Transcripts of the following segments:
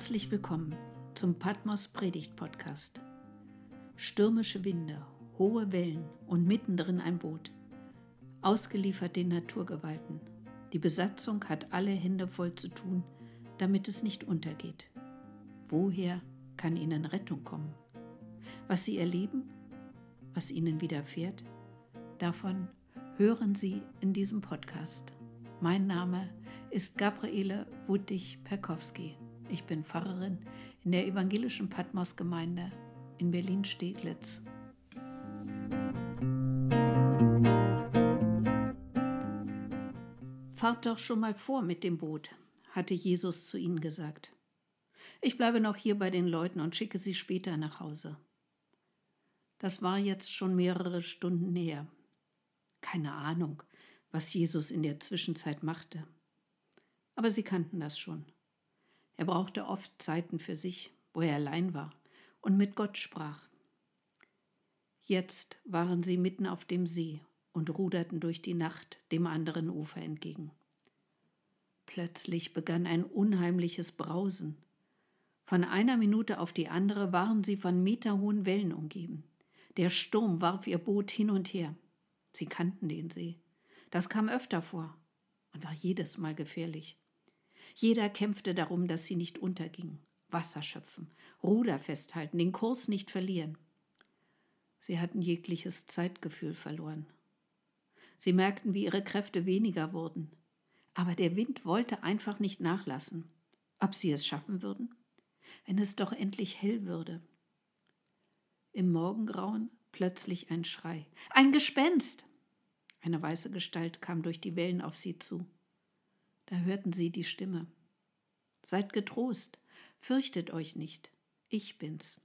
Herzlich willkommen zum Patmos Predigt Podcast. Stürmische Winde, hohe Wellen und mittendrin ein Boot. Ausgeliefert den Naturgewalten. Die Besatzung hat alle Hände voll zu tun, damit es nicht untergeht. Woher kann ihnen Rettung kommen? Was sie erleben, was ihnen widerfährt, davon hören Sie in diesem Podcast. Mein Name ist Gabriele Wuttig-Perkowski. Ich bin Pfarrerin in der evangelischen Patmos-Gemeinde in Berlin-Steglitz. Fahrt doch schon mal vor mit dem Boot, hatte Jesus zu ihnen gesagt. Ich bleibe noch hier bei den Leuten und schicke sie später nach Hause. Das war jetzt schon mehrere Stunden her. Keine Ahnung, was Jesus in der Zwischenzeit machte. Aber sie kannten das schon. Er brauchte oft Zeiten für sich, wo er allein war und mit Gott sprach. Jetzt waren sie mitten auf dem See und ruderten durch die Nacht dem anderen Ufer entgegen. Plötzlich begann ein unheimliches Brausen. Von einer Minute auf die andere waren sie von meterhohen Wellen umgeben. Der Sturm warf ihr Boot hin und her. Sie kannten den See. Das kam öfter vor und war jedes Mal gefährlich. Jeder kämpfte darum, dass sie nicht untergingen. Wasser schöpfen, Ruder festhalten, den Kurs nicht verlieren. Sie hatten jegliches Zeitgefühl verloren. Sie merkten, wie ihre Kräfte weniger wurden. Aber der Wind wollte einfach nicht nachlassen. Ob sie es schaffen würden? Wenn es doch endlich hell würde. Im Morgengrauen plötzlich ein Schrei. Ein Gespenst! Eine weiße Gestalt kam durch die Wellen auf sie zu. Da hörten sie die Stimme. Seid getrost, fürchtet euch nicht, ich bin's.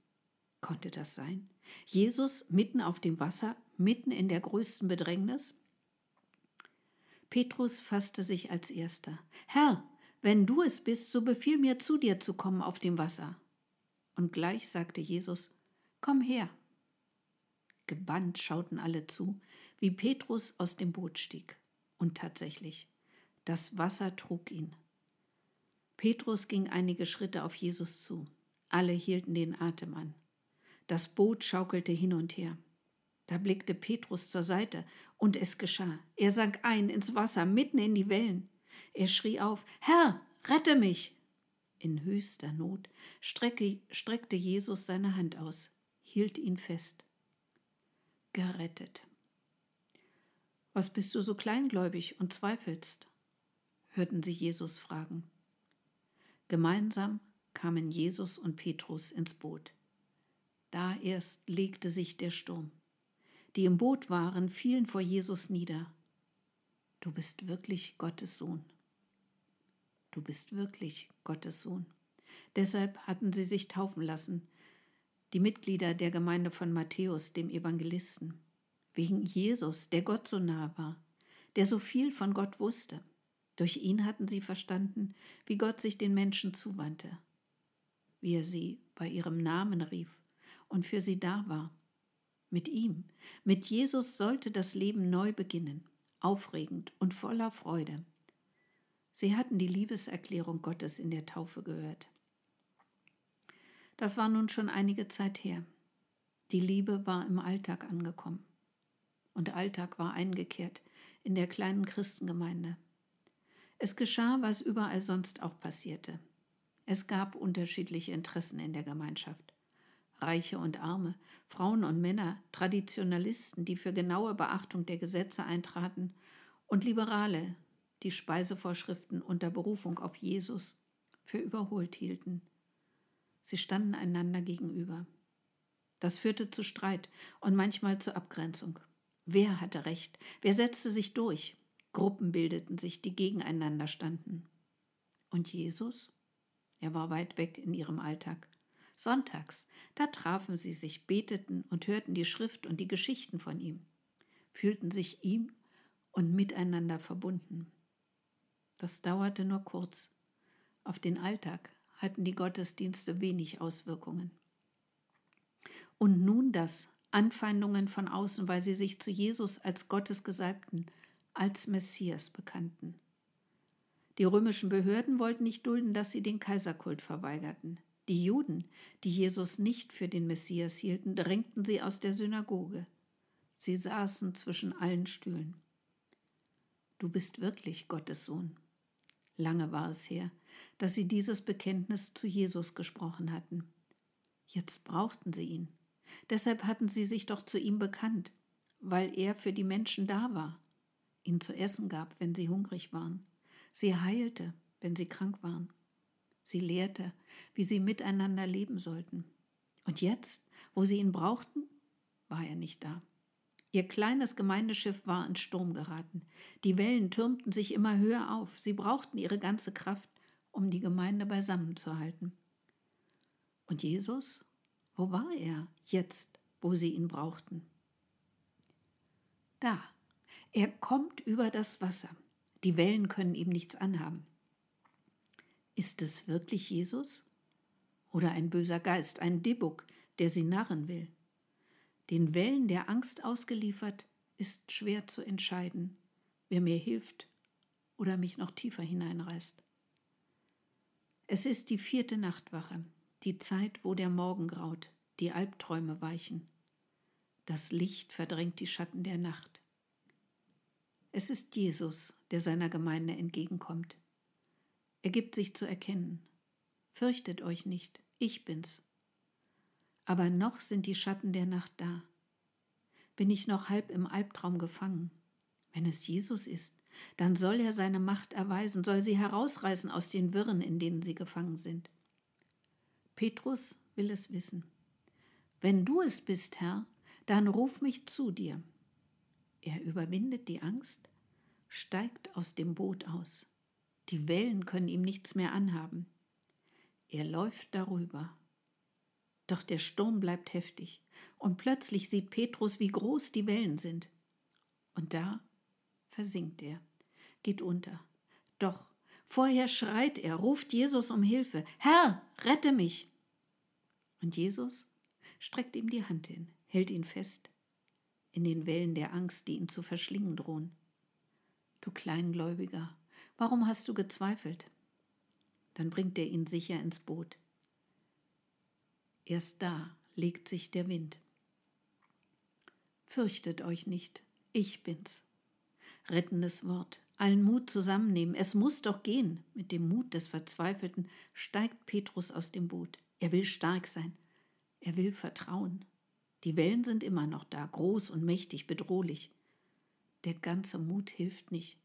Konnte das sein? Jesus mitten auf dem Wasser, mitten in der größten Bedrängnis? Petrus fasste sich als erster. Herr, wenn du es bist, so befiehl mir zu dir zu kommen auf dem Wasser. Und gleich sagte Jesus, Komm her. Gebannt schauten alle zu, wie Petrus aus dem Boot stieg. Und tatsächlich, das Wasser trug ihn. Petrus ging einige Schritte auf Jesus zu. Alle hielten den Atem an. Das Boot schaukelte hin und her. Da blickte Petrus zur Seite, und es geschah. Er sank ein ins Wasser, mitten in die Wellen. Er schrie auf Herr, rette mich. In höchster Not strecke, streckte Jesus seine Hand aus, hielt ihn fest. Gerettet. Was bist du so kleingläubig und zweifelst? Hörten sie Jesus fragen. Gemeinsam kamen Jesus und Petrus ins Boot. Da erst legte sich der Sturm. Die im Boot waren, fielen vor Jesus nieder. Du bist wirklich Gottes Sohn. Du bist wirklich Gottes Sohn. Deshalb hatten sie sich taufen lassen, die Mitglieder der Gemeinde von Matthäus, dem Evangelisten, wegen Jesus, der Gott so nah war, der so viel von Gott wusste. Durch ihn hatten sie verstanden, wie Gott sich den Menschen zuwandte, wie er sie bei ihrem Namen rief und für sie da war. Mit ihm, mit Jesus sollte das Leben neu beginnen, aufregend und voller Freude. Sie hatten die Liebeserklärung Gottes in der Taufe gehört. Das war nun schon einige Zeit her. Die Liebe war im Alltag angekommen. Und Alltag war eingekehrt in der kleinen Christengemeinde. Es geschah, was überall sonst auch passierte. Es gab unterschiedliche Interessen in der Gemeinschaft. Reiche und Arme, Frauen und Männer, Traditionalisten, die für genaue Beachtung der Gesetze eintraten, und Liberale, die Speisevorschriften unter Berufung auf Jesus für überholt hielten. Sie standen einander gegenüber. Das führte zu Streit und manchmal zur Abgrenzung. Wer hatte Recht? Wer setzte sich durch? Gruppen bildeten sich, die gegeneinander standen. Und Jesus? Er war weit weg in ihrem Alltag. Sonntags, da trafen sie sich, beteten und hörten die Schrift und die Geschichten von ihm, fühlten sich ihm und miteinander verbunden. Das dauerte nur kurz. Auf den Alltag hatten die Gottesdienste wenig Auswirkungen. Und nun das, Anfeindungen von außen, weil sie sich zu Jesus als Gottes Gesalbten als Messias bekannten. Die römischen Behörden wollten nicht dulden, dass sie den Kaiserkult verweigerten. Die Juden, die Jesus nicht für den Messias hielten, drängten sie aus der Synagoge. Sie saßen zwischen allen Stühlen. Du bist wirklich Gottes Sohn. Lange war es her, dass sie dieses Bekenntnis zu Jesus gesprochen hatten. Jetzt brauchten sie ihn. Deshalb hatten sie sich doch zu ihm bekannt, weil er für die Menschen da war, ihnen zu essen gab, wenn sie hungrig waren. Sie heilte, wenn sie krank waren. Sie lehrte, wie sie miteinander leben sollten. Und jetzt, wo sie ihn brauchten, war er nicht da. Ihr kleines Gemeindeschiff war in Sturm geraten. Die Wellen türmten sich immer höher auf. Sie brauchten ihre ganze Kraft, um die Gemeinde beisammenzuhalten. Und Jesus? Wo war er jetzt, wo sie ihn brauchten? Da, er kommt über das Wasser. Die Wellen können ihm nichts anhaben. Ist es wirklich Jesus? Oder ein böser Geist, ein Dibuk, der sie narren will? Den Wellen der Angst ausgeliefert, ist schwer zu entscheiden, wer mir hilft oder mich noch tiefer hineinreißt. Es ist die vierte Nachtwache, die Zeit, wo der Morgen graut, die Albträume weichen. Das Licht verdrängt die Schatten der Nacht. Es ist Jesus, der seiner Gemeinde entgegenkommt. Er gibt sich zu erkennen. Fürchtet euch nicht, ich bin's aber noch sind die Schatten der Nacht da. Bin ich noch halb im Albtraum gefangen? Wenn es Jesus ist, dann soll er seine Macht erweisen, soll sie herausreißen aus den Wirren, in denen sie gefangen sind. Petrus will es wissen. Wenn du es bist, Herr, dann ruf mich zu dir. Er überwindet die Angst, steigt aus dem Boot aus. Die Wellen können ihm nichts mehr anhaben. Er läuft darüber doch der Sturm bleibt heftig, und plötzlich sieht Petrus, wie groß die Wellen sind. Und da versinkt er, geht unter. Doch vorher schreit er, ruft Jesus um Hilfe. Herr, rette mich! Und Jesus streckt ihm die Hand hin, hält ihn fest, in den Wellen der Angst, die ihn zu verschlingen drohen. Du Kleingläubiger, warum hast du gezweifelt? Dann bringt er ihn sicher ins Boot. Erst da legt sich der Wind. Fürchtet euch nicht, ich bin's. Rettendes Wort, allen Mut zusammennehmen, es muss doch gehen. Mit dem Mut des Verzweifelten steigt Petrus aus dem Boot. Er will stark sein, er will vertrauen. Die Wellen sind immer noch da, groß und mächtig, bedrohlich. Der ganze Mut hilft nicht.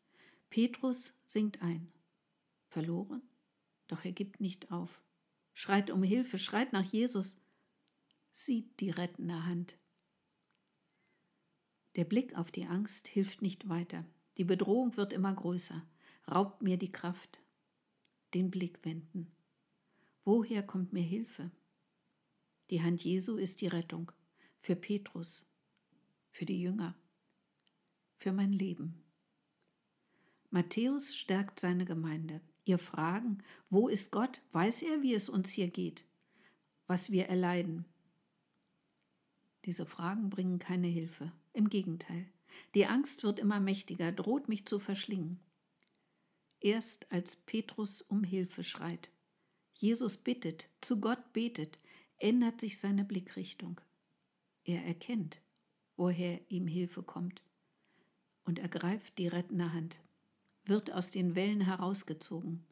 Petrus sinkt ein. Verloren? Doch er gibt nicht auf schreit um Hilfe, schreit nach Jesus, sieht die rettende Hand. Der Blick auf die Angst hilft nicht weiter. Die Bedrohung wird immer größer, raubt mir die Kraft. Den Blick wenden. Woher kommt mir Hilfe? Die Hand Jesu ist die Rettung für Petrus, für die Jünger, für mein Leben. Matthäus stärkt seine Gemeinde. Ihr Fragen, wo ist Gott? Weiß er, wie es uns hier geht, was wir erleiden? Diese Fragen bringen keine Hilfe. Im Gegenteil, die Angst wird immer mächtiger, droht mich zu verschlingen. Erst als Petrus um Hilfe schreit, Jesus bittet, zu Gott betet, ändert sich seine Blickrichtung. Er erkennt, woher ihm Hilfe kommt und ergreift die rettende Hand wird aus den Wellen herausgezogen.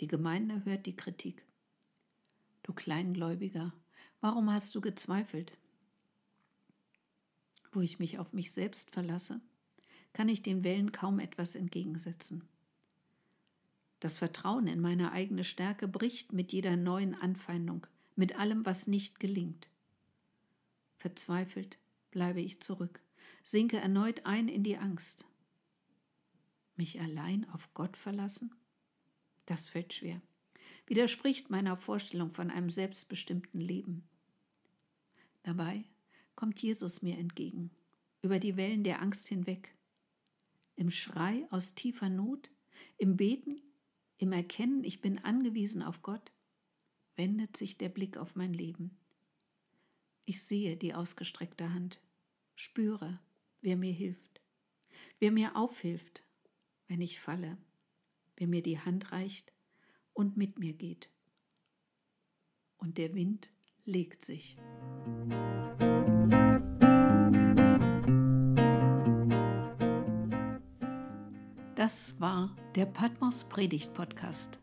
Die Gemeinde hört die Kritik. Du Kleingläubiger, warum hast du gezweifelt? Wo ich mich auf mich selbst verlasse, kann ich den Wellen kaum etwas entgegensetzen. Das Vertrauen in meine eigene Stärke bricht mit jeder neuen Anfeindung, mit allem, was nicht gelingt. Verzweifelt bleibe ich zurück, sinke erneut ein in die Angst mich allein auf Gott verlassen? Das fällt schwer, widerspricht meiner Vorstellung von einem selbstbestimmten Leben. Dabei kommt Jesus mir entgegen, über die Wellen der Angst hinweg. Im Schrei aus tiefer Not, im Beten, im Erkennen, ich bin angewiesen auf Gott, wendet sich der Blick auf mein Leben. Ich sehe die ausgestreckte Hand, spüre, wer mir hilft, wer mir aufhilft, wenn ich falle, wer mir die Hand reicht und mit mir geht. Und der Wind legt sich. Das war der Patmos Predigt Podcast.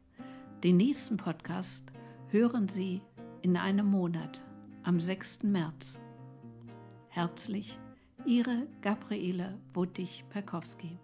Den nächsten Podcast hören Sie in einem Monat, am 6. März. Herzlich, Ihre Gabriele Wuttig-Perkowski.